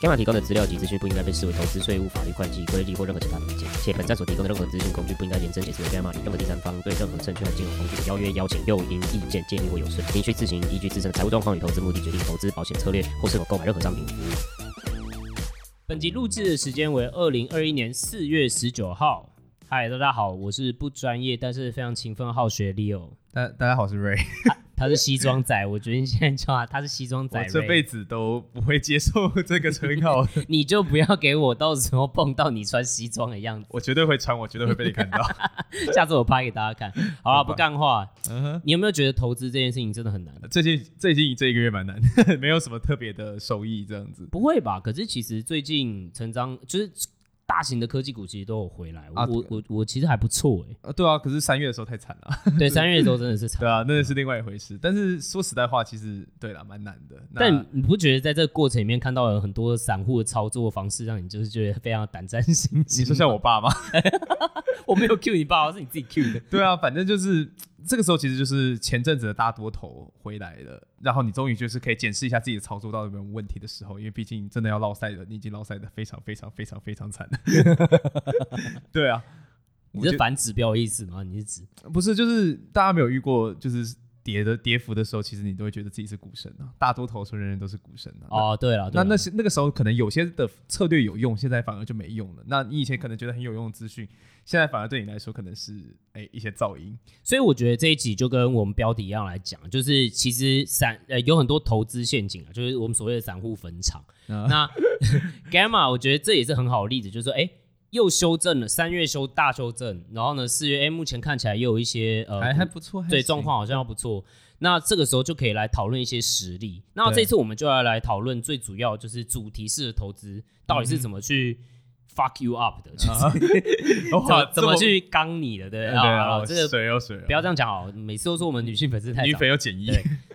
Gamma 提供的资料及资讯不应该被视为投资、税务、法律、会计、规例或任何其他的意见，且本站所提供的任何资讯工具不应该延伸解释为 Gamma 与任何第三方对任何证券和金融工具的邀约、邀请、诱因、意见、建议或有损，您需自行依据自身的财务状况与投资目的决定投资保险策略或是否购买任何商品服务。本集录制的时间为二零二一年四月十九号。嗨，大家好，我是不专业但是非常勤奋好学 Leo。大大家好，我是 Ray。他是西装仔，我决定现在叫他，他是西装仔。我这辈子都不会接受 这个称号，你就不要给我到时候碰到你穿西装的样子。我绝对会穿，我绝对会被你看到。下次我拍给大家看。好了，不干话。嗯哼，你有没有觉得投资这件事情真的很难？最近最近这一个月蛮难，没有什么特别的收益这样子。不会吧？可是其实最近成长就是。大型的科技股其实都有回来，我、啊、我我我其实还不错哎、欸。对啊，可是三月的时候太惨了。对，三月的时候真的是惨。对啊，那是另外一回事。但是说实在话，其实对了，蛮难的。但你不觉得在这个过程里面看到了很多散户的操作方式，让你就是觉得非常胆战心惊？你说像我爸吗？我没有 cue 你爸，是你自己 cue 的。对啊，反正就是。这个时候其实就是前阵子的大多头回来了，然后你终于就是可以检视一下自己的操作到底有没有问题的时候，因为毕竟真的要落赛的，你已经落赛的非常非常非常非常惨了。对啊，你是反指标意思吗？你是指不是？就是大家没有遇过，就是。跌的跌幅的时候，其实你都会觉得自己是股神啊。大多头说人人都是股神啊。哦，对了，那那些那个时候可能有些的策略有用，现在反而就没用了。那你以前可能觉得很有用的资讯，现在反而对你来说可能是哎、欸、一些噪音。所以我觉得这一集就跟我们标题一样来讲，就是其实散呃有很多投资陷阱啊，就是我们所谓的散户坟场。啊、那 Gamma 我觉得这也是很好的例子，就是说哎。欸又修正了，三月修大修正，然后呢，四月哎，目前看起来又有一些呃，还还不错，对，状况好像还不错。那这个时候就可以来讨论一些实例。那这次我们就要来讨论最主要就是主题式的投资到底是怎么去 fuck you up 的，就是 怎么去刚你的，对啊，这个水有水，不要这样讲哦，每次都说我们女性粉丝太女粉有减一，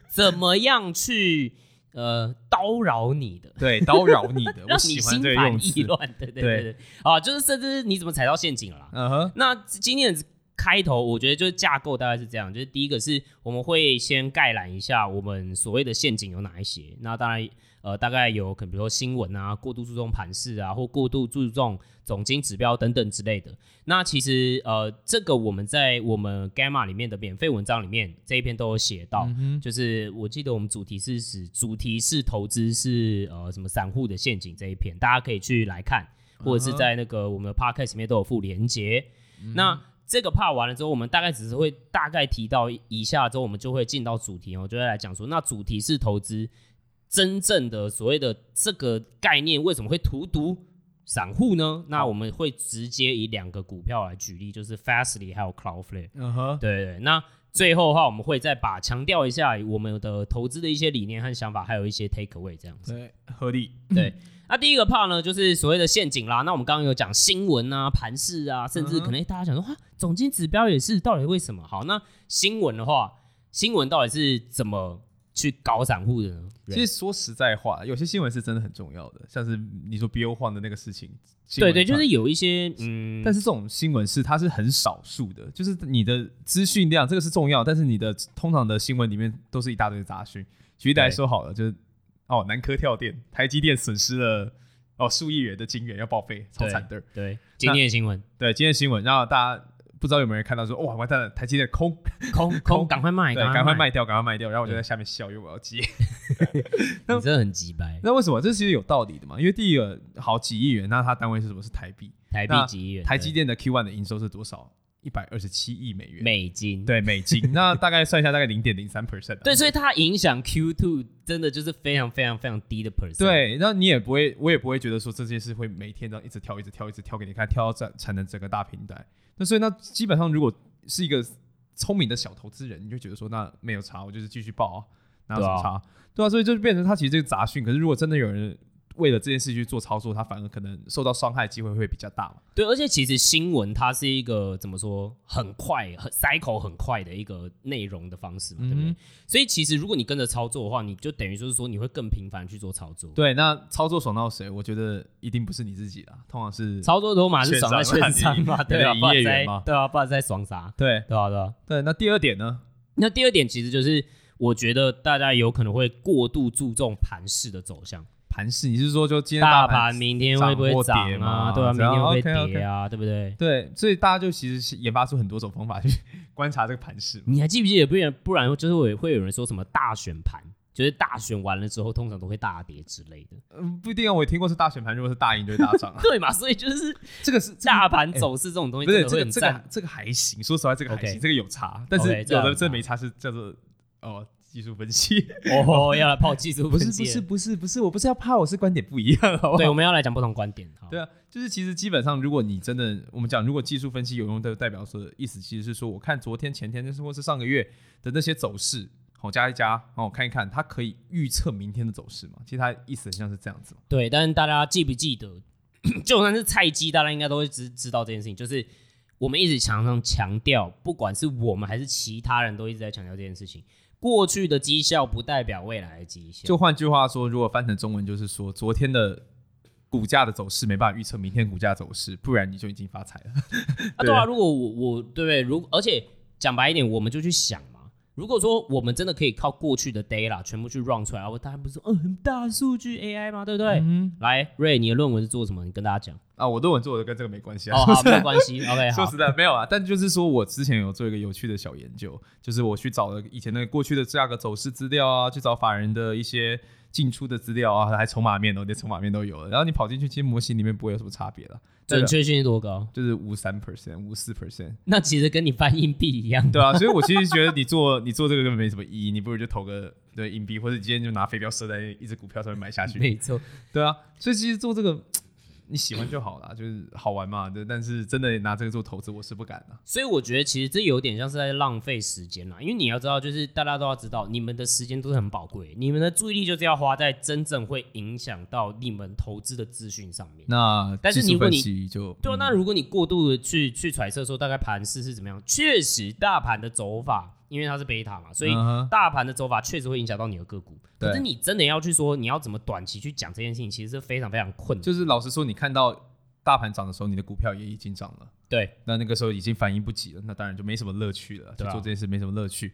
怎么样去？呃，叨扰你的，对，叨扰你的，让你心烦意乱，对对对对，啊，就是甚至你怎么踩到陷阱了啦？嗯哼。那今天的开头，我觉得就是架构大概是这样，就是第一个是我们会先概览一下我们所谓的陷阱有哪一些，那当然。呃，大概有可能，比如说新闻啊，过度注重盘势啊，或过度注重总经指标等等之类的。那其实呃，这个我们在我们 Gamma 里面的免费文章里面这一篇都有写到，嗯、就是我记得我们主题是指主题是投资是呃什么散户的陷阱这一篇，大家可以去来看，或者是在那个我们的 Podcast 里面都有附连结。嗯、那这个 part 完了之后，我们大概只是会大概提到一下之后，我们就会进到主题哦，就会来讲说，那主题是投资。真正的所谓的这个概念为什么会荼毒散户呢？那我们会直接以两个股票来举例，就是 Fastly 还有 Cloudflare。嗯哼，对，对对。那最后的话，我们会再把强调一下我们的投资的一些理念和想法，还有一些 take away 这样子。对，合理。对。那第一个 part 呢，就是所谓的陷阱啦。那我们刚刚有讲新闻啊、盘势啊，甚至可能大家想说，哇，总经指标也是，到底为什么？好，那新闻的话，新闻到底是怎么？去搞散户的呢？其实说实在话，有些新闻是真的很重要的，像是你说 BO 换的那个事情。对对，就是有一些嗯，但是这种新闻是它是很少数的，就是你的资讯量这个是重要，但是你的通常的新闻里面都是一大堆杂讯。举例来说好了，就是哦，南科跳电，台积电损失了哦数亿元的金元要报废，超惨的。对，今天的新闻，对，今天的新闻，然后大家。不知道有没有人看到说，哇，完蛋了，台积电空空 空，赶快卖，对，赶快卖掉，赶快卖掉。然后我就在下面笑，因为我要接。你真的很急掰。那为什么？这其实有道理的嘛？因为第一个好几亿元，那它单位是什么？是台币。台币几亿元？台积电的 Q1 的营收是多少？一百二十七亿美元。美金。对，美金。那大概算一下，大概零点零三 percent。对，所以它影响 Q two 真的就是非常非常非常低的 percent。对，那你也不会，我也不会觉得说这件事会每天这样一直跳，一直跳，一直跳给你看，跳到产产能整个大平台。那所以那基本上如果是一个聪明的小投资人，你就觉得说，那没有差，我就是继续报啊，哪有什么差？对啊，所以就变成他其实这个杂讯。可是如果真的有人为了这件事去做操作，他反而可能受到伤害机会会比较大嘛。对，而且其实新闻它是一个怎么说，很快、很 cycle 很快的一个内容的方式嘛，嗯、对不对？所以其实如果你跟着操作的话，你就等于就是说你会更频繁去做操作。对，那操作爽到谁？我觉得一定不是你自己啦，通常是操作多嘛是爽在券商嘛，对啊，营业员嘛，对啊，不然在爽啥？对，对啊，对啊。对，那第二点呢？那第二点其实就是。我觉得大家有可能会过度注重盘势的走向。盘势，你是说就今天大盘明天会不会涨啊？对啊，明天会跌啊？对不对？对，所以大家就其实是研发出很多种方法去观察这个盘势。你还记不记得？不然不然就是会会有人说什么大选盘，就是大选完了之后通常都会大跌之类的。嗯，不一定啊，我也听过是大选盘，如果是大赢就会大涨。对嘛？所以就是这个是大盘走势这种东西，不是这个这个这个还行。说实话，这个还行，这个有差，但是有的这没差是叫做哦。技术分析哦，要来泡技术分析？不是不是不是不是，我不是要泡，我是观点不一样，好不好？对，我们要来讲不同观点。对啊，就是其实基本上，如果你真的我们讲，如果技术分析有用的代表说意思，其实是说，我看昨天、前天，就是或是上个月的那些走势，好加一加，然后我看一看，它可以预测明天的走势嘛？其实它意思很像是这样子。对，但是大家记不记得，就算是菜鸡，大家应该都会知知道这件事情，就是我们一直常常强调，不管是我们还是其他人都一直在强调这件事情。过去的绩效不代表未来的绩效。就换句话说，如果翻成中文，就是说昨天的股价的走势没办法预测明天股价走势，不然你就已经发财了。啊，对啊，如果我我对不对？如而且讲白一点，我们就去想嘛。如果说我们真的可以靠过去的 data 全部去 run 出来，我大家不是说，嗯，很大数据 AI 吗？对不对？嗯、来，Ray，你的论文是做什么？你跟大家讲。啊，我论文做的跟这个没关系啊。哦，好，没有关系。OK，说实在没有啊，但就是说我之前有做一个有趣的小研究，就是我去找了以前的过去的价格走势资料啊，去找法人的一些进出的资料啊，还筹码面哦，连筹码面都有了。然后你跑进去，其实模型里面不会有什么差别了。准确性是多高？就是五三 percent，五四 percent。那其实跟你翻硬币一样。对啊，所以我其实觉得你做 你做这个根本没什么意义，你不如就投个对硬币，或者今天就拿飞镖射在一只股票上面买下去。没错。对啊，所以其实做这个。你喜欢就好了，就是好玩嘛。对，但是真的拿这个做投资，我是不敢的。所以我觉得其实这有点像是在浪费时间啦。因为你要知道，就是大家都要知道，你们的时间都是很宝贵，你们的注意力就是要花在真正会影响到你们投资的资讯上面。那但是如果你就对，那如果你过度的去去揣测说大概盘势是怎么样，确实大盘的走法。因为它是贝塔嘛，所以大盘的走法确实会影响到你的个股。可是你真的要去说你要怎么短期去讲这件事情，其实是非常非常困难。就是老实说，你看到大盘涨的时候，你的股票也已经涨了。对，那那个时候已经反应不及了，那当然就没什么乐趣了。就做这件事没什么乐趣，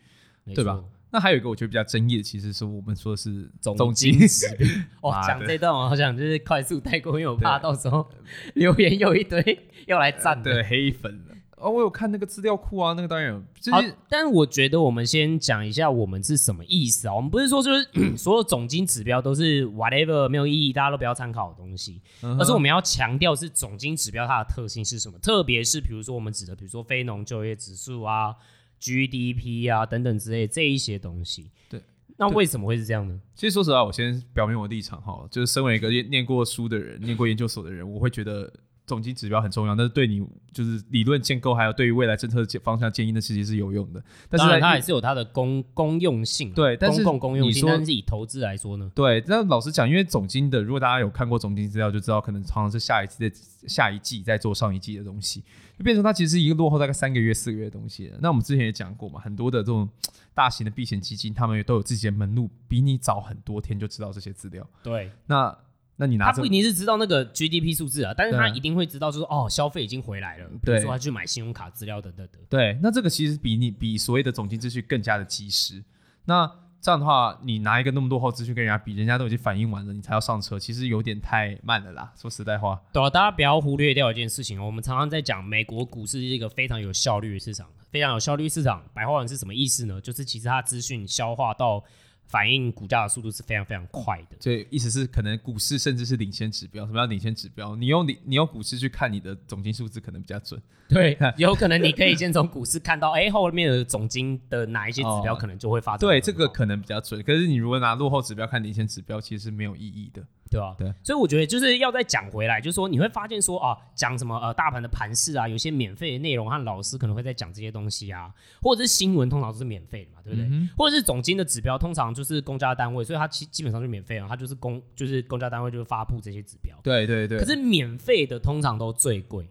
对吧？那还有一个我觉得比较争议的，其实是我们说的是总经指标。哇，讲这段我好想就是快速带过，因为我怕到时候 留言有一堆要来赞的黑粉。哦，我有看那个资料库啊，那个当然有。好，但是我觉得我们先讲一下我们是什么意思啊？我们不是说就是 所有总金指标都是 whatever 没有意义，大家都不要参考的东西，嗯、而是我们要强调是总金指标它的特性是什么，特别是比如说我们指的，比如说非农就业指数啊、GDP 啊等等之类这一些东西。对，那为什么会是这样呢？其实说实话，我先表明我的立场哈，就是身为一个念念过书的人、念过研究所的人，我会觉得。总经指标很重要，但是对你就是理论建构，还有对于未来政策方向建议的，其实是有用的。但是它还是有它的公公用性，对，但是公共公用性。但是以投资来说呢？对，那老实讲，因为总经的，如果大家有看过总经资料，就知道可能常常是下一次的下一季在做上一季的东西，就变成它其实是一个落后大概三个月、四个月的东西。那我们之前也讲过嘛，很多的这种大型的避险基金，他们也都有自己的门路，比你早很多天就知道这些资料。对，那。那你拿他不一定是知道那个 GDP 数字啊，但是他一定会知道，就是哦，消费已经回来了。比如说他去买信用卡资料等等等。对，那这个其实比你比所谓的总经资讯更加的及时。那这样的话，你拿一个那么多号资讯跟人家比，人家都已经反应完了，你才要上车，其实有点太慢了啦。说实在话，对啊，大家不要忽略掉一件事情哦。我们常常在讲美国股市是一个非常有效率的市场，非常有效率市场。白话文是什么意思呢？就是其实它资讯消化到。反映股价的速度是非常非常快的，所以意思是可能股市甚至是领先指标。什么叫领先指标？你用你你用股市去看你的总金数字，可能比较准。对，有可能你可以先从股市看到，哎、欸，后面的总金的哪一些指标可能就会发展。对，这个可能比较准。可是你如果拿落后指标看领先指标，其实是没有意义的。对吧？对，所以我觉得就是要再讲回来，就是说你会发现说啊，讲什么呃大盘的盘势啊，有些免费的内容和老师可能会在讲这些东西啊，或者是新闻通常都是免费的嘛，对不对？嗯、或者是总经的指标通常就是公家单位，所以它基基本上就免费了，它就是公就是公家单位就发布这些指标。对对对。可是免费的通常都最贵，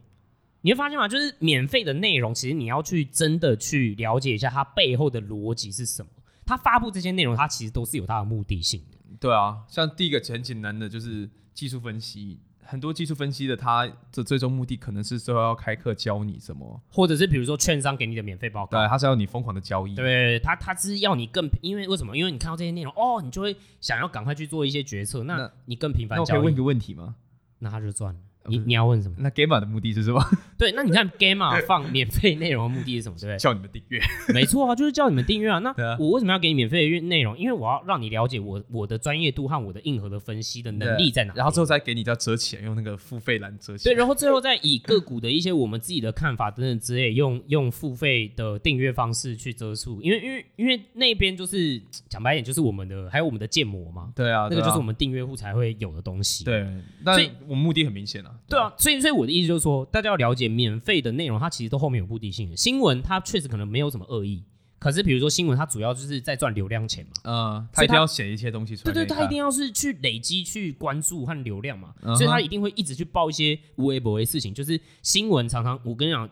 你会发现吗？就是免费的内容，其实你要去真的去了解一下它背后的逻辑是什么。它发布这些内容，它其实都是有它的目的性的。对啊，像第一个很简单的就是技术分析，很多技术分析的，它的最终目的可能是说要开课教你什么，或者是比如说券商给你的免费报告，对，他是要你疯狂的交易，对，他他是要你更，因为为什么？因为你看到这些内容，哦，你就会想要赶快去做一些决策，那你更频繁。那我可以问一个问题吗？那他就赚了。你你要问什么？那 Gamma 的目的是什么？对，那你看 Gamma 放免费内容的目的是什么？对不对？叫你们订阅。没错啊，就是叫你们订阅啊。那我为什么要给你免费的内容？因为我要让你了解我我的专业度和我的硬核的分析的能力在哪。然后最后再给你叫折钱，用那个付费栏折钱。对，然后最后再以个股的一些我们自己的看法等等之类，用用付费的订阅方式去折数。因为因为因为那边就是讲白一点，就是我们的还有我们的建模嘛。对啊，那个就是我们订阅户才会有的东西。对，所以我们目的很明显啊。对啊，所以所以。我的意思就是说，大家要了解免费的内容，它其实都后面有目的性的。新闻它确实可能没有什么恶意，可是比如说新闻，它主要就是在赚流量钱嘛。嗯，它一定要写一些东西出来。对对，它一定要是去累积、去关注和流量嘛，所以它一定会一直去报一些无微不为的事情。就是新闻常常，我跟你讲，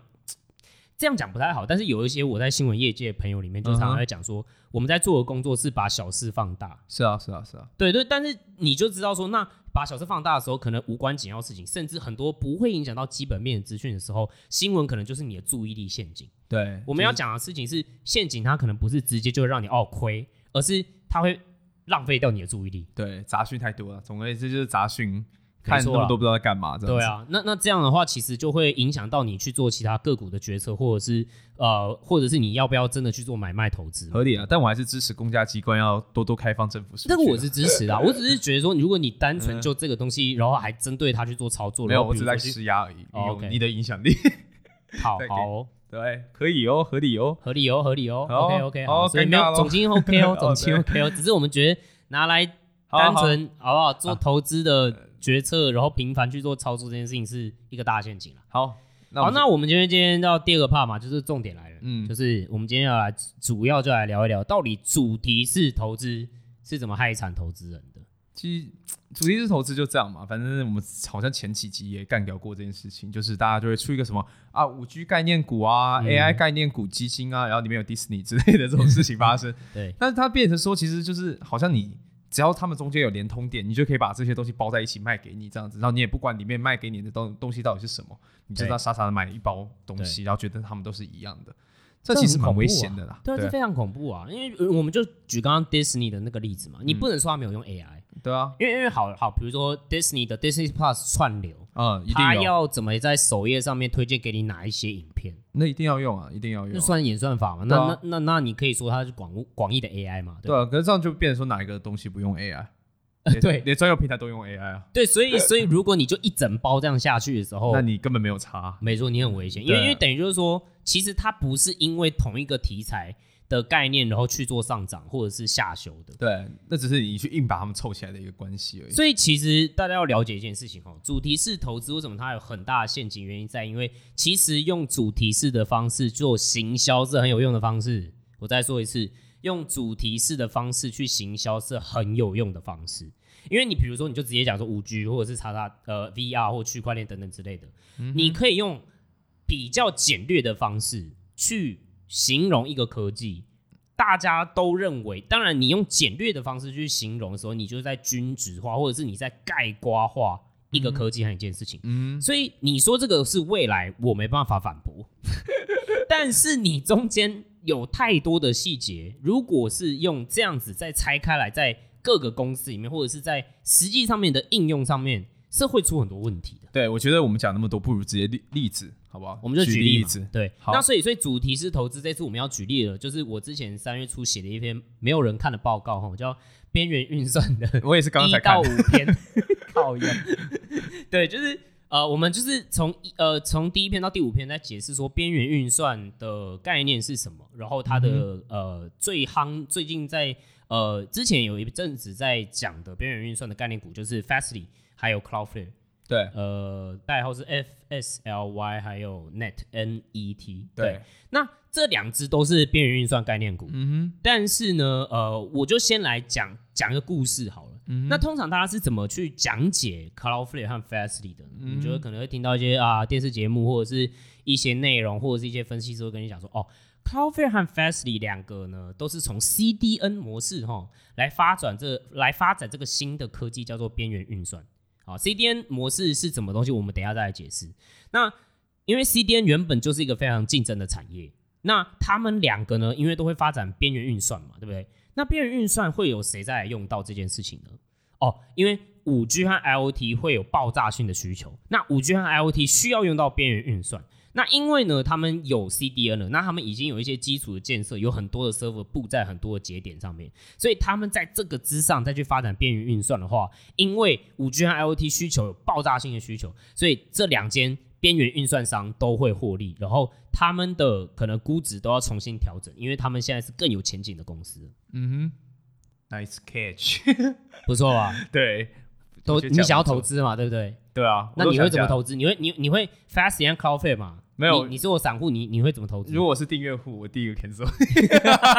这样讲不太好，但是有一些我在新闻业界的朋友里面，就常常在讲说，我们在做的工作是把小事放大。是啊，是啊，是啊。对对，但是你就知道说那。把小事放大的时候，可能无关紧要事情，甚至很多不会影响到基本面的资讯的时候，新闻可能就是你的注意力陷阱。对，我们要讲的事情是陷阱，它可能不是直接就会让你哦亏，而是它会浪费掉你的注意力。对，杂讯太多了，总而言之就是杂讯。看那么多不知道在干嘛，对啊，那那这样的话，其实就会影响到你去做其他个股的决策，或者是呃，或者是你要不要真的去做买卖投资？合理啊，但我还是支持公家机关要多多开放政府。这个我是支持的，啊，我只是觉得说，如果你单纯就这个东西，然后还针对它去做操作，没有，我只在施压而已。哦，你的影响力，好 好，对，可以哦，合理哦，合理哦，合理哦，OK OK，好，所以没有总金 OK 哦，总金 OK 哦，只是我们觉得拿来单纯好不好做投资的。决策，然后频繁去做操作这件事情是一个大陷阱了。好，那好，那我们今天今天到第二个 part 嘛，就是重点来了，嗯，就是我们今天要来主要就来聊一聊，到底主题式投资是怎么害惨投资人的？其实主题式投资就这样嘛，反正我们好像前几集也干掉过这件事情，就是大家就会出一个什么啊五 G 概念股啊、嗯、AI 概念股基金啊，然后里面有迪士尼之类的这种事情发生。对，但是它变成说，其实就是好像你。只要他们中间有连通点，你就可以把这些东西包在一起卖给你，这样子，然后你也不管里面卖给你的东东西到底是什么，你就知道傻傻的买一包东西，然后觉得他们都是一样的，这其实蛮危险的啦。对，这非常恐怖啊！因为我们就举刚刚 Disney 的那个例子嘛，你不能说他没有用 AI，对啊，因为因为好好，比如说 Disney 的 Disney Plus 串流。嗯，他要怎么在首页上面推荐给你哪一些影片？那一定要用啊，一定要用。那算演算法嘛？那那那那你可以说它是广广义的 AI 嘛？对啊，可是这样就变成说哪一个东西不用 AI？对，连专用平台都用 AI 啊。对，所以所以如果你就一整包这样下去的时候，那你根本没有差。没错，你很危险，因为因为等于就是说，其实它不是因为同一个题材的概念，然后去做上涨或者是下修的。对，那只是你去硬把它们凑起来的一个关系而已。所以其实大家要了解一件事情哦，主题式投资为什么它有很大的陷阱？原因在因为其实用主题式的方式做行销是很有用的方式。我再说一次。用主题式的方式去行销是很有用的方式，因为你比如说，你就直接讲说五 G 或者是叉叉呃 VR 或区块链等等之类的，嗯、你可以用比较简略的方式去形容一个科技，大家都认为，当然你用简略的方式去形容的时候，你就是在均值化或者是你在概括化一个科技和一件事情，嗯，所以你说这个是未来，我没办法反驳，但是你中间。有太多的细节，如果是用这样子再拆开来，在各个公司里面，或者是在实际上面的应用上面，是会出很多问题的。对，我觉得我们讲那么多，不如直接例例子，好不好？我们就举例，例子。对，好那所以所以主题是投资，这次我们要举例了，就是我之前三月初写的一篇没有人看的报告，哈，叫《边缘运算的》，我也是刚刚才看一到五篇，靠腰。对，就是。呃，我们就是从一呃从第一篇到第五篇在解释说边缘运算的概念是什么，然后它的、嗯、呃最夯最近在呃，之前有一阵子在讲的边缘运算的概念股，就是 Fastly 还有 Cloudflare。对，呃，代号是 F S L Y，还有 Net N E T。对，对那这两只都是边缘运算概念股。嗯哼。但是呢，呃，我就先来讲讲一个故事好了。嗯哼。那通常大家是怎么去讲解 Cloudflare 和 Fastly 的？嗯哼。你觉得可能会听到一些啊电视节目，或者是一些内容，或者是一些分析师会跟你讲说，哦，Cloudflare 和 Fastly 两个呢，都是从 CDN 模式哈来发展这来发展这个新的科技，叫做边缘运算。好，CDN 模式是什么东西？我们等下再来解释。那因为 CDN 原本就是一个非常竞争的产业，那他们两个呢，因为都会发展边缘运算嘛，对不对？那边缘运算会有谁在用到这件事情呢？哦，因为五 G 和 IoT 会有爆炸性的需求，那五 G 和 IoT 需要用到边缘运算。那因为呢，他们有 CDN 了，那他们已经有一些基础的建设，有很多的 server 布在很多的节点上面，所以他们在这个之上再去发展边缘运算的话，因为五 G 和 IoT 需求有爆炸性的需求，所以这两间边缘运算商都会获利，然后他们的可能估值都要重新调整，因为他们现在是更有前景的公司。嗯哼，Nice catch，不错吧？对，都你想要投资嘛，对不对？对啊，那你会怎么投资？你会你你会 fast and Cloudflare 吗？没有，你，你是我散户，你你会怎么投资？如果我是订阅户，我第一个 cancel。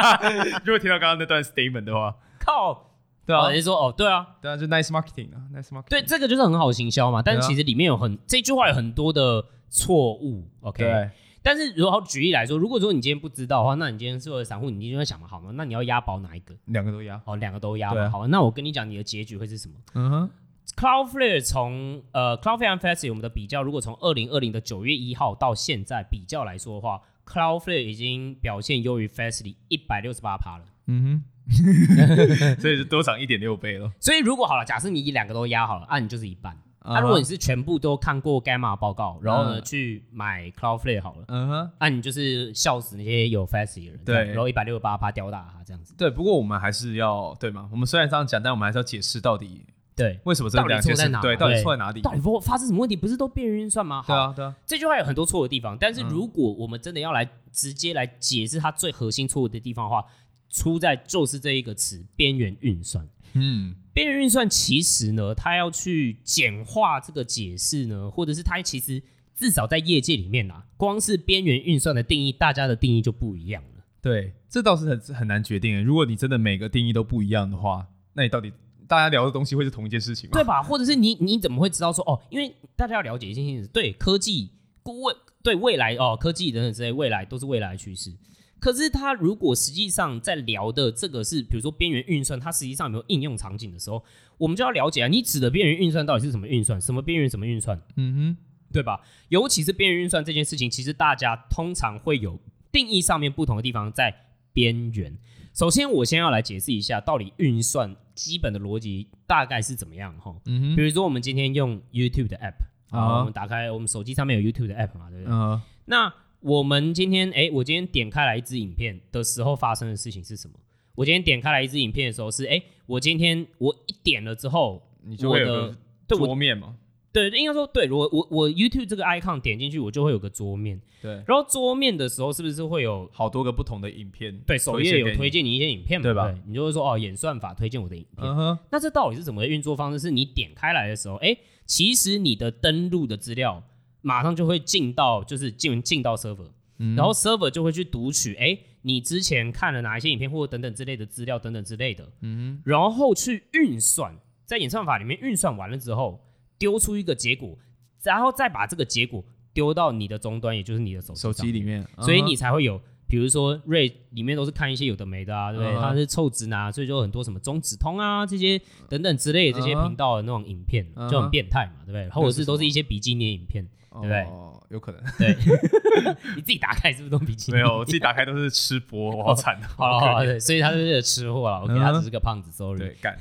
如果听到刚刚那段 statement 的话，靠，对啊，你说哦，对啊，对啊，就 nice marketing 啊，nice marketing。对，这个就是很好的行销嘛。但是其实里面有很、啊、这句话有很多的错误，OK。对。但是如果举例来说，如果说你今天不知道的话，那你今天是我的散户，你就会想嘛，好吗？那你要押宝哪一个？两个都押。哦，两个都押好，那我跟你讲，你的结局会是什么？嗯哼。Cloudflare 从呃 Cloudflare 和 Fastly 我们的比较，如果从二零二零的九月一号到现在比较来说的话，Cloudflare 已经表现优于 Fastly 一百六十八趴了。嗯哼，所以是多涨一点六倍了。所以如果好了，假设你两个都压好了，那、啊、你就是一半。那、uh 如果你是全部都看过 Gamma 报告，然后呢、uh. 去买 Cloudflare 好了，嗯哼、uh，那、啊、你就是笑死那些有 Fastly 的人。对，然后一百六十八趴吊打他这样子。对，不过我们还是要对吗？我们虽然这样讲，但我们还是要解释到底。对，为什么这两件事？对，对，到底错在哪里？到底发生什么问题？不是都边缘运算吗？对啊，对啊。这句话有很多错的地方，但是如果我们真的要来直接来解释它最核心错误的地方的话，出在就是这一个词——边缘运算。嗯，边缘运算其实呢，它要去简化这个解释呢，或者是它其实至少在业界里面啊，光是边缘运算的定义，大家的定义就不一样了。对，这倒是很很难决定。如果你真的每个定义都不一样的话，那你到底？大家聊的东西会是同一件事情吗？对吧？或者是你你怎么会知道说哦？因为大家要了解一件事情，对科技顾问对未来哦，科技等等之类，未来都是未来的趋势。可是他如果实际上在聊的这个是，比如说边缘运算，它实际上有没有应用场景的时候，我们就要了解啊，你指的边缘运算到底是什么运算？什么边缘什么运算？嗯哼，对吧？尤其是边缘运算这件事情，其实大家通常会有定义上面不同的地方在边缘。首先，我先要来解释一下，到底运算基本的逻辑大概是怎么样哈。嗯哼。比如说，我们今天用 YouTube 的 App，啊，我们打开我们手机上面有 YouTube 的 App 嘛，对不对？嗯。那我们今天，哎，我今天点开来一支影片的时候发生的事情是什么？我今天点开来一支影片的时候是，哎，我今天我一点了之后，你就会有个桌面嘛。对，应该说对，我我我 YouTube 这个 icon 点进去，我就会有个桌面。对，然后桌面的时候，是不是会有好多个不同的影片？对，首页有推荐你一些影片嘛，对吧？你就会说哦，演算法推荐我的影片。Uh. 那这到底是怎么运作方式？是你点开来的时候，哎，其实你的登录的资料马上就会进到，就是进进到 server，、嗯、然后 server 就会去读取，哎，你之前看了哪一些影片，或者等等之类的资料，等等之类的。嗯哼，然后去运算，在演算法里面运算完了之后，丢出一个结果。然后再把这个结果丢到你的终端，也就是你的手机手机里面，所以你才会有，比如说 Ray 里面都是看一些有的没的啊，对不对？它是臭直男，所以就有很多什么中指通啊这些等等之类的这些频道的那种影片，就很变态嘛，对不对？或者是都是一些比基尼影片，对不对？哦，有可能。对，你自己打开是不是都比基尼？没有，我自己打开都是吃播，我好惨的。好所以他是吃货了，我给他只是个胖子，sorry。对，干。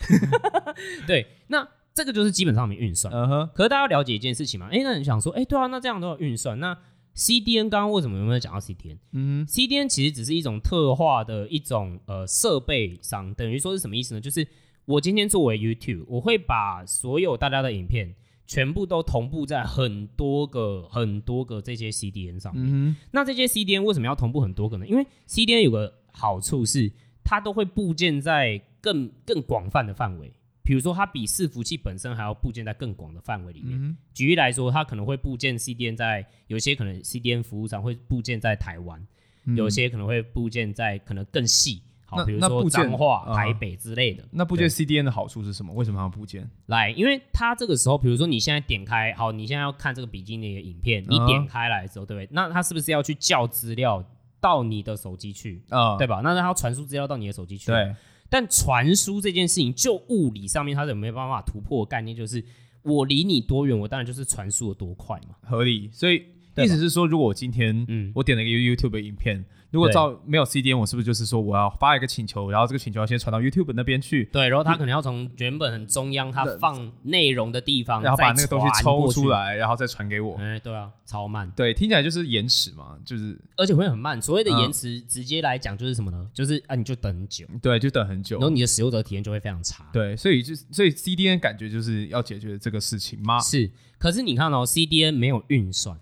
对，那。这个就是基本上面运算，嗯哼、uh。可是大家要了解一件事情嘛，哎，那你想说，哎，对啊，那这样都有运算，那 CDN 刚刚为什么有没有讲到 CDN？嗯哼，CDN 其实只是一种特化的一种呃设备商，等于说是什么意思呢？就是我今天作为 YouTube，我会把所有大家的影片全部都同步在很多个很多个这些 CDN 上面。嗯哼，那这些 CDN 为什么要同步很多个呢？因为 CDN 有个好处是。它都会部件在更更广泛的范围。比如说，它比伺服器本身还要部件在更广的范围里面。嗯、举例来说，它可能会部件 CDN 在有些可能 CDN 服务商会部件在台湾，嗯、有些可能会部件在可能更细。好，比如说彰化、台北之类的。那部件 CDN 的好处是什么？为什么要部件？来，因为它这个时候，比如说你现在点开，好，你现在要看这个比基尼的影片，你点开来之后，对不对？那它是不是要去叫资料到你的手机去？啊，对吧？那它要传输资料到你的手机去。对。但传输这件事情，就物理上面，它是没有办法突破的概念？就是我离你多远，我当然就是传输的多快嘛。合理。所以意思是说，如果我今天，嗯，我点了一个 YouTube 的影片。如果照没有 CDN，我是不是就是说我要发一个请求，然后这个请求要先传到 YouTube 那边去？对，然后他可能要从原本很中央他放内容的地方，然后把那个东西抽出来，然后再传给我。哎，对啊，超慢。对，听起来就是延迟嘛，就是而且会很慢。所谓的延迟，直接来讲就是什么呢？就是啊，你就等很久。对，就等很久，然后你的使用者体验就会非常差。对，所以就所以 CDN 感觉就是要解决这个事情吗？是，可是你看哦，CDN 没有运算。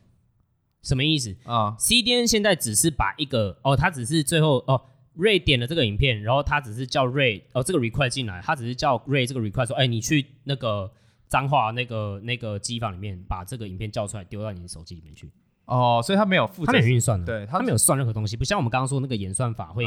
什么意思啊？CDN 现在只是把一个哦，他只是最后哦，Ray 点了这个影片，然后他只是叫 Ray 哦，这个 request 进来，他只是叫 Ray 这个 request 说，哎，你去那个脏话那个那个机房里面把这个影片叫出来，丢到你的手机里面去。哦，所以他没有负责，他没运算的，对，他没有算任何东西，不像我们刚刚说那个演算法会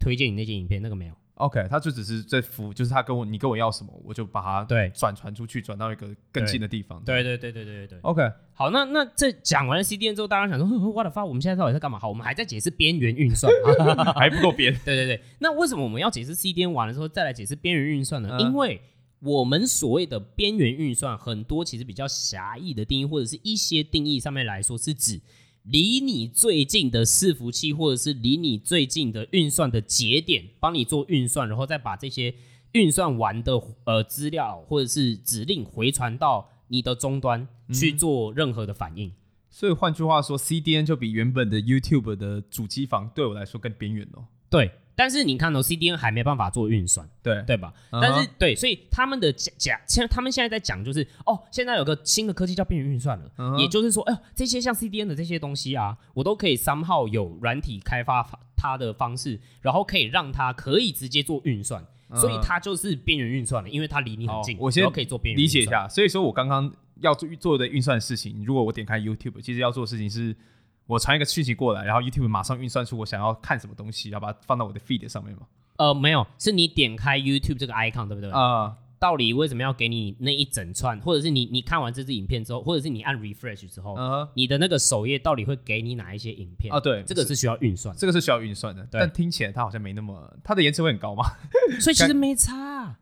推荐你那些影片，那个没有。OK，他就只是在服，就是他跟我，你跟我要什么，我就把它对转传出去，转到一个更近的地方。对对对对对对对。OK，好，那那这讲完了 CDN 之后，大家想说，What the fuck，我们现在到底在干嘛？好，我们还在解释边缘运算，还不够边。对对对，那为什么我们要解释 CDN 完了之后再来解释边缘运算呢？嗯、因为我们所谓的边缘运算，很多其实比较狭义的定义，或者是一些定义上面来说，是指。离你最近的伺服器，或者是离你最近的运算的节点，帮你做运算，然后再把这些运算完的呃资料或者是指令回传到你的终端去做任何的反应。嗯、所以换句话说，CDN 就比原本的 YouTube 的主机房对我来说更边缘哦。对。但是你看哦，CDN 还没办法做运算，对对吧？Uh huh. 但是对，所以他们的讲讲，现在他们现在在讲就是，哦，现在有个新的科技叫边缘运算了，uh huh. 也就是说，哎呦，这些像 CDN 的这些东西啊，我都可以 somehow 有软体开发它的方式，然后可以让它可以直接做运算，uh. 所以它就是边缘运算了，因为它离你很近，我先可以做边缘。理解一下，所以说我刚刚要做做的运算的事情，如果我点开 YouTube，其实要做的事情是。我传一个讯息过来，然后 YouTube 马上运算出我想要看什么东西，然后把它放到我的 feed 上面吗？呃，没有，是你点开 YouTube 这个 icon，对不对？啊、呃，到底为什么要给你那一整串？或者是你你看完这支影片之后，或者是你按 refresh 之后，呃、你的那个首页到底会给你哪一些影片？啊，对，这个是需要运算，这个是需要运算的。对但听起来它好像没那么，它的延迟会很高吗？所以其实没差。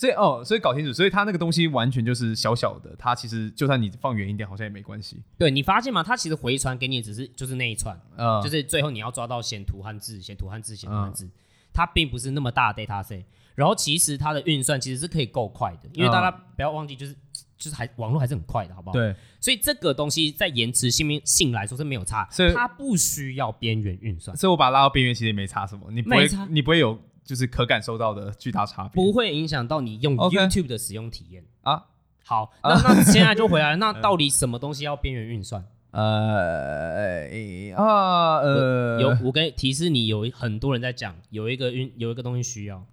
所以哦，所以搞清楚，所以它那个东西完全就是小小的，它其实就算你放远一点，好像也没关系。对，你发现吗？它其实回传给你只是就是那一串，嗯，就是最后你要抓到显图汉字、显图汉字、显图汉字，嗯、它并不是那么大的 data set。然后其实它的运算其实是可以够快的，因为大家不要忘记，就是就是还网络还是很快的，好不好？对。所以这个东西在延迟性性来说是没有差，所以它不需要边缘运算。所以我把它拉到边缘其实也没差什么，你不会你不会有。就是可感受到的巨大差别，不会影响到你用 YouTube 的使用体验啊。好，那那现在就回来，那到底什么东西要边缘运算？呃啊呃，有我跟提示你，有很多人在讲，有一个运有一个东西需要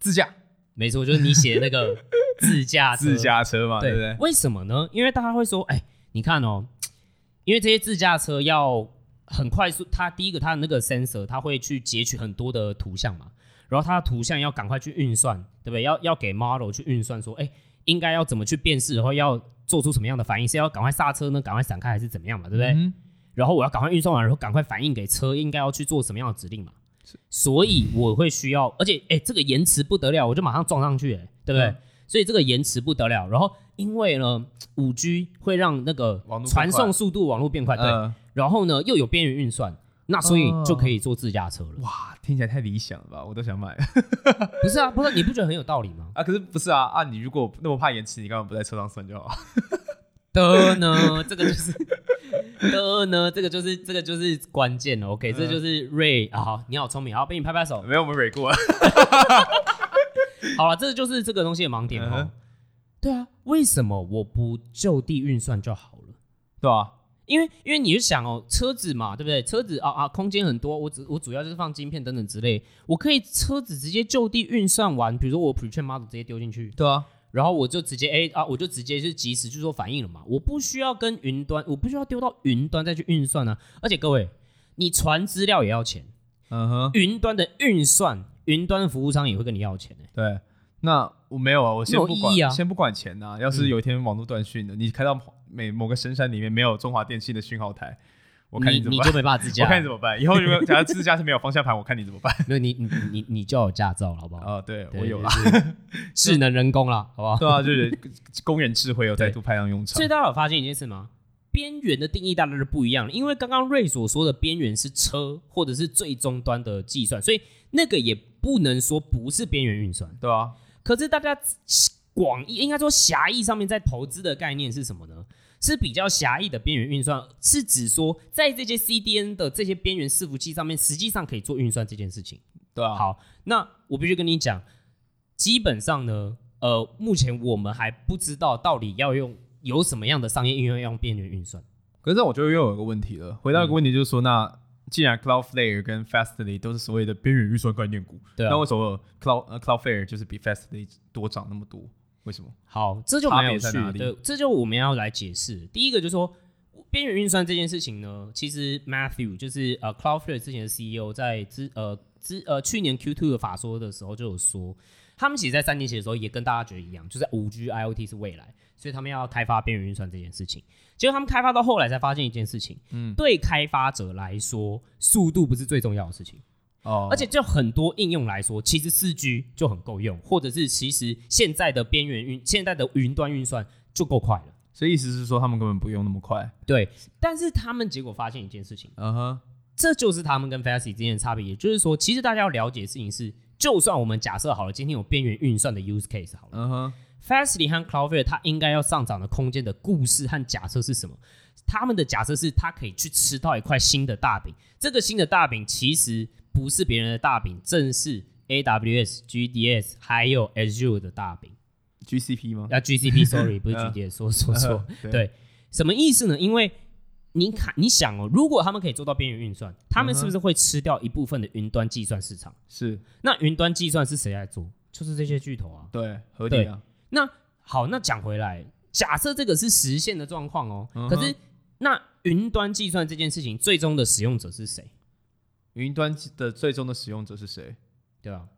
自驾，没错，就是你写的那个 自驾自驾车嘛，对不对？为什么呢？因为大家会说，哎，你看哦，因为这些自驾车要很快速，它第一个它的那个 sensor，它会去截取很多的图像嘛。然后它的图像要赶快去运算，对不对？要要给 model 去运算，说，哎，应该要怎么去辨识，然后要做出什么样的反应？是要赶快刹车呢？赶快闪开还是怎么样嘛？对不对？嗯、然后我要赶快运算完，然后赶快反应给车，应该要去做什么样的指令嘛？是所以我会需要，而且，哎，这个延迟不得了，我就马上撞上去，哎，对不对？嗯、所以这个延迟不得了。然后因为呢，五 G 会让那个传送速度网络变快，对。呃、然后呢，又有边缘运算。那所以就可以坐自驾车了。哇，听起来太理想了吧？我都想买。不是啊，不是你不觉得很有道理吗？啊，可是不是啊啊！你如果那么怕延迟，你干嘛不在车上算就好？的呢，这个就是 的呢，这个就是这个就是关键了。OK，这就是 Ray 啊，好，你好聪明，好，被你拍拍手。没有，我们 Ray 过。好了，这就是这个东西的盲点哦。对啊，为什么我不就地运算就好了？对啊。因为因为你就想哦，车子嘛，对不对？车子啊啊，空间很多，我只我主要就是放晶片等等之类，我可以车子直接就地运算完，比如说我 pre-train model 直接丢进去，对啊，然后我就直接哎啊，我就直接是即时去做反应了嘛，我不需要跟云端，我不需要丢到云端再去运算呢、啊。而且各位，你传资料也要钱，嗯哼，云端的运算，云端服务商也会跟你要钱、欸、对。那我没有啊，我先不管，啊、先不管钱呐、啊。要是有一天网络断讯了，嗯、你开到每某个深山里面没有中华电信的讯号台，我看你怎么办？你，你就没办法自驾。我看你怎么办？以后如果 假如自驾是没有方向盘，我看你怎么办？那你你你你就要有驾照了，好不好？啊，对，对我有了，智能人工了，好不好？对啊，就是工人智慧又再度派上用场。所以大家有发现一件事吗？边缘的定义大概是不一样的，因为刚刚瑞所说的边缘是车或者是最终端的计算，所以那个也不能说不是边缘运算，对啊。可是大家广义应该说狭义上面在投资的概念是什么呢？是比较狭义的边缘运算，是指说在这些 CDN 的这些边缘伺服器上面，实际上可以做运算这件事情。对啊。好，那我必须跟你讲，基本上呢，呃，目前我们还不知道到底要用有什么样的商业应用要用边缘运算。可是我觉得又有一个问题了，回到一个问题就是说，嗯、那。既然 Cloudflare 跟 Fastly 都是所谓的边缘运算概念股，对啊，那为什么 Cloud 呃 Cloudflare 就是比 Fastly 多涨那么多？为什么？好，这就蛮有趣的。这就我们要来解释。第一个就是说，边缘运算这件事情呢，其实 Matthew 就是呃 Cloudflare 之前的 CEO 在之呃之呃去年 Q2 的法说的时候就有说，他们其实在三年前的时候也跟大家觉得一样，就是五 G IoT 是未来，所以他们要开发边缘运算这件事情。结果他们开发到后来才发现一件事情，嗯，对开发者来说，速度不是最重要的事情哦。而且就很多应用来说，其实四 G 就很够用，或者是其实现在的边缘运、现在的云端运算就够快了。所以意思是说，他们根本不用那么快。对，但是他们结果发现一件事情，嗯哼，这就是他们跟 Fastly 之间的差别。也就是说，其实大家要了解的事情是，就算我们假设好了，今天有边缘运算的 use case 好了，嗯哼。Fastly 和 Cloudflare 它应该要上涨的空间的故事和假设是什么？他们的假设是它可以去吃到一块新的大饼。这个新的大饼其实不是别人的大饼，正是 AWS、GDS 还有 Azure 的大饼。GCP 吗？啊，GCP，sorry，不是 GDS，说说错。对，什么意思呢？因为你看，你想哦，如果他们可以做到边缘运算，他们是不是会吃掉一部分的云端计算市场？是。那云端计算是谁来做？就是这些巨头啊。对，合理啊。那好，那讲回来，假设这个是实现的状况哦，嗯、哼可是那云端计算这件事情最终的使用者是谁？云端的最终的使用者是谁？对吧？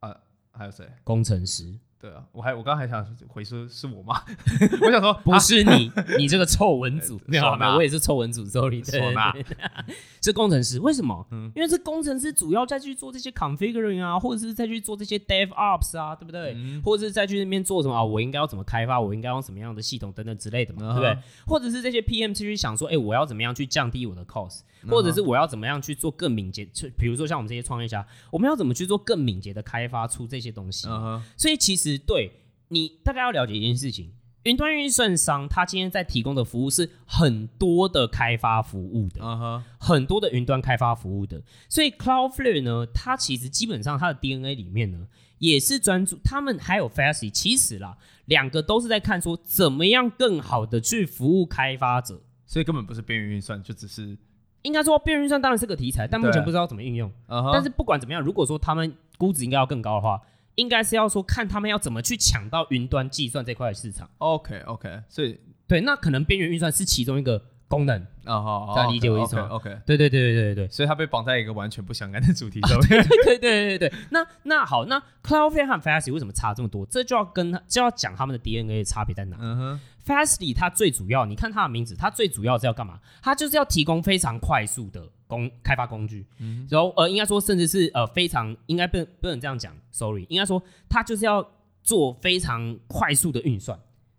啊，还有谁？工程师。对啊，我还我刚还想回说是我吗？我想说不是你，你这个臭文组没有没有，我也是臭文组，sorry？是工程师，为什么？嗯，因为是工程师主要再去做这些 configuring 啊，或者是再去做这些 DevOps 啊，对不对？嗯，或者是再去那边做什么啊？我应该要怎么开发？我应该用什么样的系统等等之类的嘛，对不对？或者是这些 PM 去想说，哎，我要怎么样去降低我的 cost，或者是我要怎么样去做更敏捷？就比如说像我们这些创业家，我们要怎么去做更敏捷的开发出这些东西？嗯，所以其实。对你，大家要了解一件事情：云端运算商他今天在提供的服务是很多的开发服务的，uh huh. 很多的云端开发服务的。所以 Cloudflare 呢，它其实基本上它的 DNA 里面呢，也是专注他们还有 Fastly，其实啦，两个都是在看说怎么样更好的去服务开发者。所以根本不是边缘运算，就只是应该说边缘运算当然是个题材，但目前不知道怎么应用。Uh. 但是不管怎么样，如果说他们估值应该要更高的话。应该是要说看他们要怎么去抢到云端计算这块市场。OK OK，所以对，那可能边缘运算是其中一个功能啊，好，大家理解我意思吗？OK，对对对对对对，所以它被绑在一个完全不相干的主题上面。对对对对对对，那那好，那 Cloudflare 和 Fastly 为什么差这么多？这就要跟就要讲他们的 DNA 的差别在哪？嗯哼，Fastly 它最主要，你看它的名字，它最主要是要干嘛？它就是要提供非常快速的。工开发工具，嗯、然后呃，应该说甚至是呃非常应该不能不能这样讲，sorry，应该说它就是要做非常快速的运算、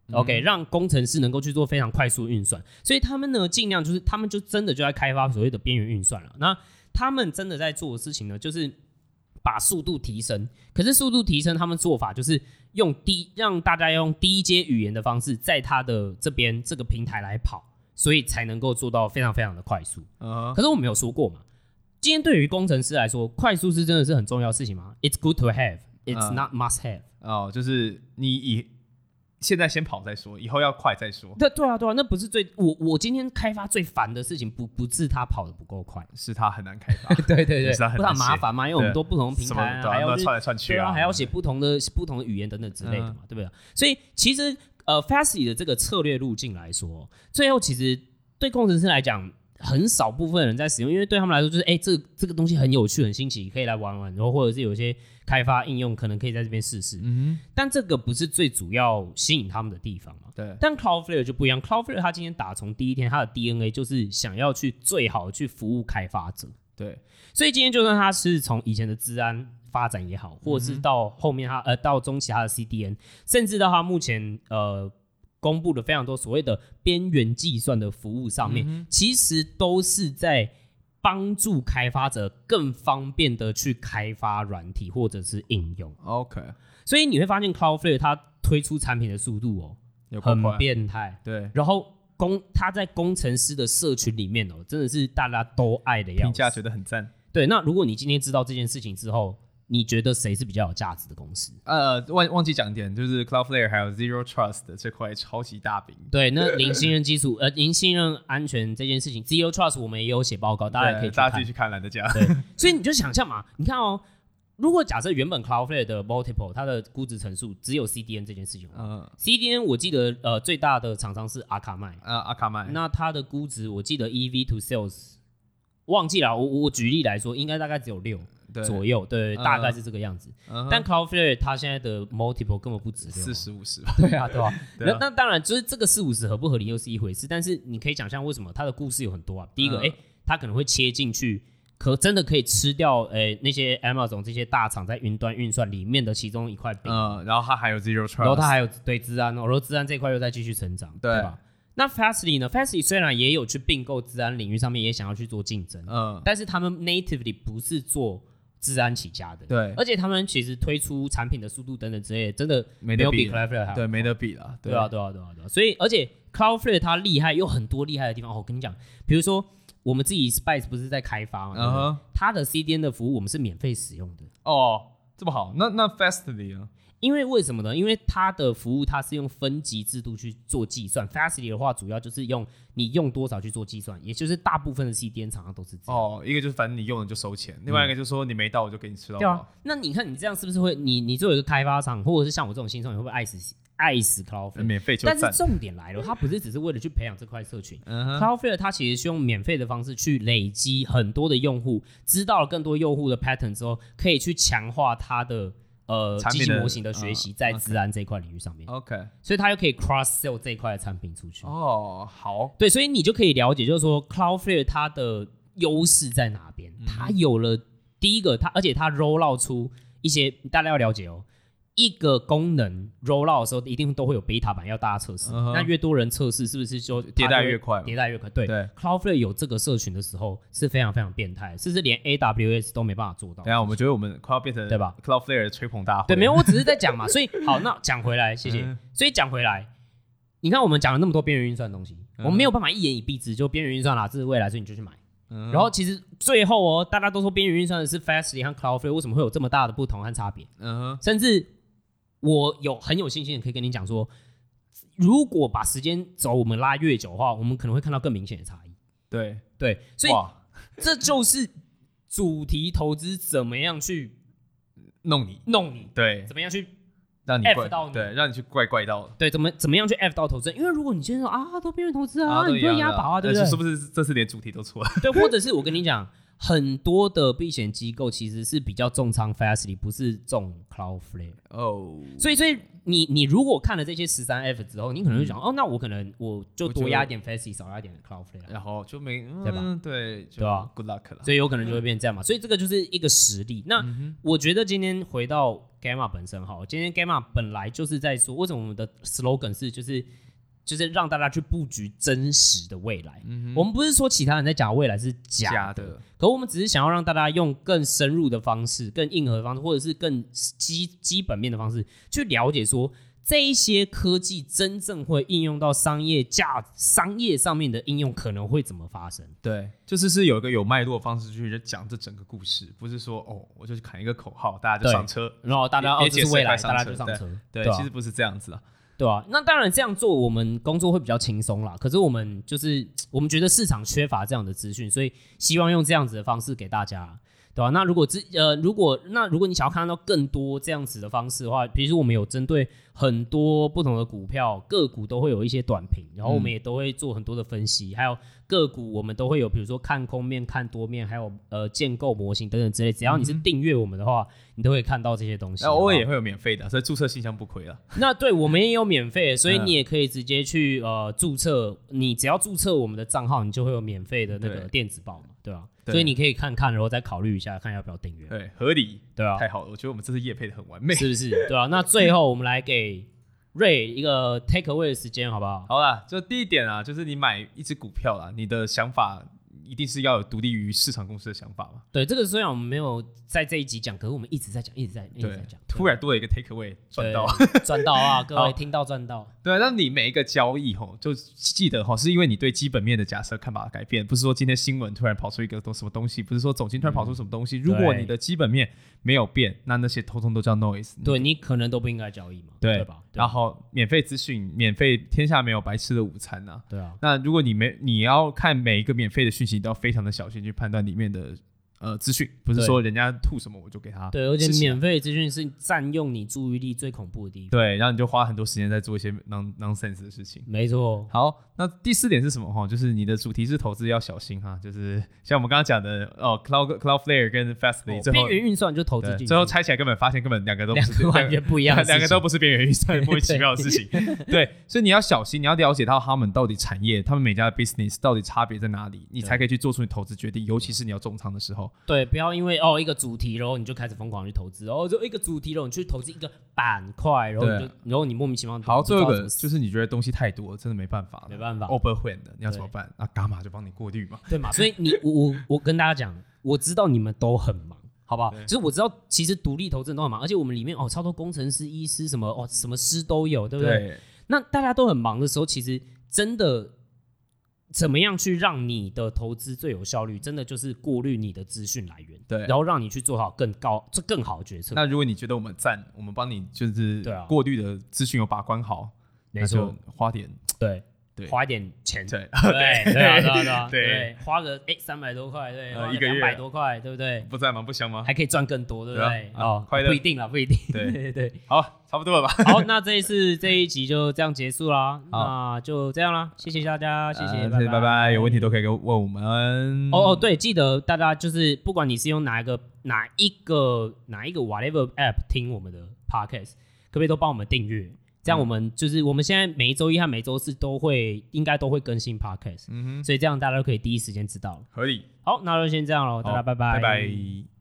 嗯、，OK，让工程师能够去做非常快速的运算，所以他们呢尽量就是他们就真的就在开发所谓的边缘运算了。那他们真的在做的事情呢，就是把速度提升，可是速度提升，他们做法就是用低让大家用低阶语言的方式，在他的这边这个平台来跑。所以才能够做到非常非常的快速。Uh huh. 可是我没有说过嘛，今天对于工程师来说，快速是真的是很重要的事情吗？It's good to have, it's not must have。哦，就是你以现在先跑再说，以后要快再说。对对啊对啊，那不是最我我今天开发最烦的事情，不不是他跑得不够快，是他很难开发。对对对，是他很很麻烦嘛，因为我们都不同平台，还要串来串去啊，还要写不同的不同的语言等等之类的嘛，对不对？所以其实呃，Fastly 的这个策略路径来说，最后其实对工程师来讲。很少部分人在使用，因为对他们来说，就是哎，这个这个东西很有趣、很新奇，可以来玩玩。然后或者是有些开发应用，可能可以在这边试试。嗯，但这个不是最主要吸引他们的地方嘛？对。但 Cloudflare 就不一样，Cloudflare 它今天打从第一天，它的 DNA 就是想要去最好去服务开发者。对。所以今天就算它是从以前的治安发展也好，或者是到后面它呃到中期它的 CDN，甚至到它目前呃。公布了非常多所谓的边缘计算的服务上面，嗯、其实都是在帮助开发者更方便的去开发软体或者是应用。OK，所以你会发现 Cloudflare 它推出产品的速度哦、喔，很变态。对，然后工它在工程师的社群里面哦、喔，真的是大家都爱的样子，评价觉得很赞。对，那如果你今天知道这件事情之后，你觉得谁是比较有价值的公司？呃，忘忘记讲一点，就是 Cloudflare 还有 Zero Trust 的这块超级大饼。对，那零信任技术，呃，零信任安全这件事情，Zero Trust 我们也有写报告，大家也可以大家自己去看懒得讲。对，所以你就想象嘛，你看哦，如果假设原本 Cloudflare 的 Multiple 它的估值乘数只有 CDN 这件事情，嗯，CDN 我记得呃最大的厂商是阿卡麦，呃，阿卡麦，那它的估值我记得 EV to Sales 忘记了，我我举例来说，应该大概只有六。左右对，对，大概是这个样子。嗯、但 Cloudflare 它现在的 multiple 根本不止四十五十？对啊，对吧、啊？那那当然，就是这个四五十合不合理又是一回事。但是你可以想象，为什么它的故事有很多啊？第一个，哎、嗯，它可能会切进去，可真的可以吃掉诶那些 Amazon 这些大厂在云端运算里面的其中一块饼。嗯，然后它还有 Zero Trust，然后它还有对治安，然后治安这块又在继续成长，对，对吧？那 Fastly 呢？Fastly 虽然也有去并购治安领域上面也想要去做竞争，嗯，但是他们 natively 不是做。资安起家的，对，而且他们其实推出产品的速度等等之类的，真的没有比 Cloudflare 还对，没得比了，对啊，对啊，对啊，对啊，所以而且 Cloudflare 它厉害，有很多厉害的地方。哦，我跟你讲，比如说我们自己 Spice 不是在开发吗？它的 CDN 的服务我们是免费使用的。哦，这么好，那那 Fastly 呢？因为为什么呢？因为它的服务它是用分级制度去做计算，Fastly 的话主要就是用你用多少去做计算，也就是大部分的 CDN 厂商都是这样。哦，一个就是反正你用了就收钱，另外一个就是说你没到我就给你吃到饱。对啊，那你看你这样是不是会你你作为一个开发商，或者是像我这种新手，你会不会爱死爱死 Cloudflare？免费就但是重点来了，它不是只是为了去培养这块社群。Cloudflare 它其实是用免费的方式去累积很多的用户，知道了更多用户的 pattern 之后，可以去强化它的。呃，机器模型的学习在自然这一块领域上面，OK，所以它又可以 cross sell 这一块的产品出去。哦，好，对，所以你就可以了解，就是说 Cloudflare 它的优势在哪边？它有了第一个，它而且它 roll out 出一些大家要了解哦。一个功能 roll out 的时候，一定都会有 beta 版要大家测试。那越多人测试，是不是就迭代越快？迭代越快，对。对，Cloudflare 有这个社群的时候是非常非常变态，甚至连 AWS 都没办法做到。等下，我们觉得我们快要变成对吧？Cloudflare 的吹捧大会。对，没有，我只是在讲嘛。所以好，那讲回来，谢谢。嗯、所以讲回来，你看我们讲了那么多边缘运算的东西，嗯、我们没有办法一言以蔽之，就边缘运算啦，这是未来，所以你就去买。嗯、然后其实最后哦，大家都说边缘运算的是 Fastly 和 Cloudflare，为什么会有这么大的不同和差别？嗯哼，甚至。我有很有信心的可以跟你讲说，如果把时间轴我们拉越久的话，我们可能会看到更明显的差异。对对，所以这就是主题投资怎么样去弄你弄你，对，怎么样去让你 F 到你，对，让你去怪怪到，对，怎么怎么样去 F 到投资？因为如果你今天说啊，都边缘投资啊，啊你就押宝啊，对不对？是不是这次连主题都错了？对，或者是我跟你讲。很多的避险机构其实是比较重仓 Fastly，不是重 Cloudflare 哦。Oh. 所以，所以你你如果看了这些十三 F 之后，你可能会想，嗯、哦，那我可能我就多压一点 Fastly，少压一点 Cloudflare，然后就没、嗯、对吧？对，对吧？Good luck 了。所以有可能就会变这样嘛。所以这个就是一个实例。那、嗯、我觉得今天回到 Gamma 本身哈，今天 Gamma 本来就是在说，为什么我们的 slogan 是就是。就是让大家去布局真实的未来。我们不是说其他人在讲未来是假的，假的，可我们只是想要让大家用更深入的方式、更硬核的方式，或者是更基基本面的方式去了解说这一些科技真正会应用到商业价、商业上面的应用可能会怎么发生。对，就是是有一个有脉络的方式去讲这整个故事，不是说哦，我就去喊一个口号，大家就上车，然后大家哦，这是未来，大家就上车。对其实不是这样子啊。对啊，那当然这样做，我们工作会比较轻松啦。可是我们就是我们觉得市场缺乏这样的资讯，所以希望用这样子的方式给大家。对吧、啊？那如果之呃，如果那如果你想要看到更多这样子的方式的话，比如说我们有针对很多不同的股票个股都会有一些短评，然后我们也都会做很多的分析，嗯、还有个股我们都会有，比如说看空面、看多面，还有呃建构模型等等之类。只要你是订阅我们的话，嗯、你都会看到这些东西。偶尔也会有免费的，所以注册信箱不亏了。那对我们也有免费，所以你也可以直接去呃注册，你只要注册我们的账号，你就会有免费的那个电子报嘛，对吧？对所以你可以看看，然后再考虑一下，看要不要订阅。对，合理，对啊，太好了，我觉得我们这次夜配的很完美，是不是？对啊，那最后我们来给 Ray 一个 take away 的时间，好不好？好啦，就第一点啊，就是你买一只股票啦，你的想法。一定是要有独立于市场公司的想法嘛？对，这个虽然我们没有在这一集讲，可是我们一直在讲，一直在一直在讲。突然多了一个 take away，赚到，赚到啊！各位听到赚到。对，那你每一个交易吼，就记得吼，是因为你对基本面的假设看法改变，不是说今天新闻突然跑出一个东什么东西，不是说总经突然跑出什么东西。如果你的基本面没有变，那那些通通都叫 noise。对，你可能都不应该交易嘛，对吧？然后免费资讯，免费天下没有白吃的午餐呐。对啊。那如果你没你要看每一个免费的讯息，都要非常的小心。去判断里面的呃资讯，不是说人家吐什么我就给他。对，而且免费资讯是占用你注意力最恐怖的地方。对，然后你就花很多时间在做一些 non nonsense 的事情。没错。好，那第四点是什么哈？就是你的主题是投资要小心哈，就是像我们刚刚讲的哦，Cloud Cloudflare 跟 Fastly，边缘运算就投资进去，最后拆起来根本发现根本两个都不是完全不一样，两个都不是边缘运算，莫名其妙的事情。对，所以你要小心，你要了解到他们到底产业，他们每家的 business 到底差别在哪里，你才可以去做出你投资决定，尤其是你要重仓的时候。对，不要因为哦一个主题，然后你就开始疯狂去投资，哦就一个主题，然后你去投资一个板块，然后你就然后你莫名其妙。好，最后一个就是你觉得东西太多，真的没办法，没办法，overwhelmed 的，你要怎么办？那伽马就帮你过滤嘛，对嘛？所以你我我我跟大家讲，我知道你们都很忙，好不好？其实我知道，其实独立投资人都很忙，而且我们里面哦超多工程师、医师什么哦什么师都有，对不对？那大家都很忙的时候，其实真的。怎么样去让你的投资最有效率？真的就是过滤你的资讯来源，对，然后让你去做好更高、这更好的决策。那如果你觉得我们赞，我们帮你就是过滤的资讯有把关好，没错，花点对。花一点钱，对对对 对对，花个哎三百多块，对，一个月两百多块，对不对？不在吗？不香吗？还可以赚更多，对不对？哦，不一定了，不一定。对对 对，好，差不多了吧？好，那这一次这一集就这样结束啦。那就这样啦，谢谢大家，谢谢，谢谢，拜拜。有问题都可以问我们。哦哦，对，记得大家就是不管你是用哪一个哪一个哪一个 whatever app 听我们的 podcast，可不可以都帮我们订阅？这样我们就是我们现在每一周一和每周四都会应该都会更新 podcast，嗯哼，所以这样大家都可以第一时间知道。可以。好，那就先这样喽，大家拜拜。拜拜。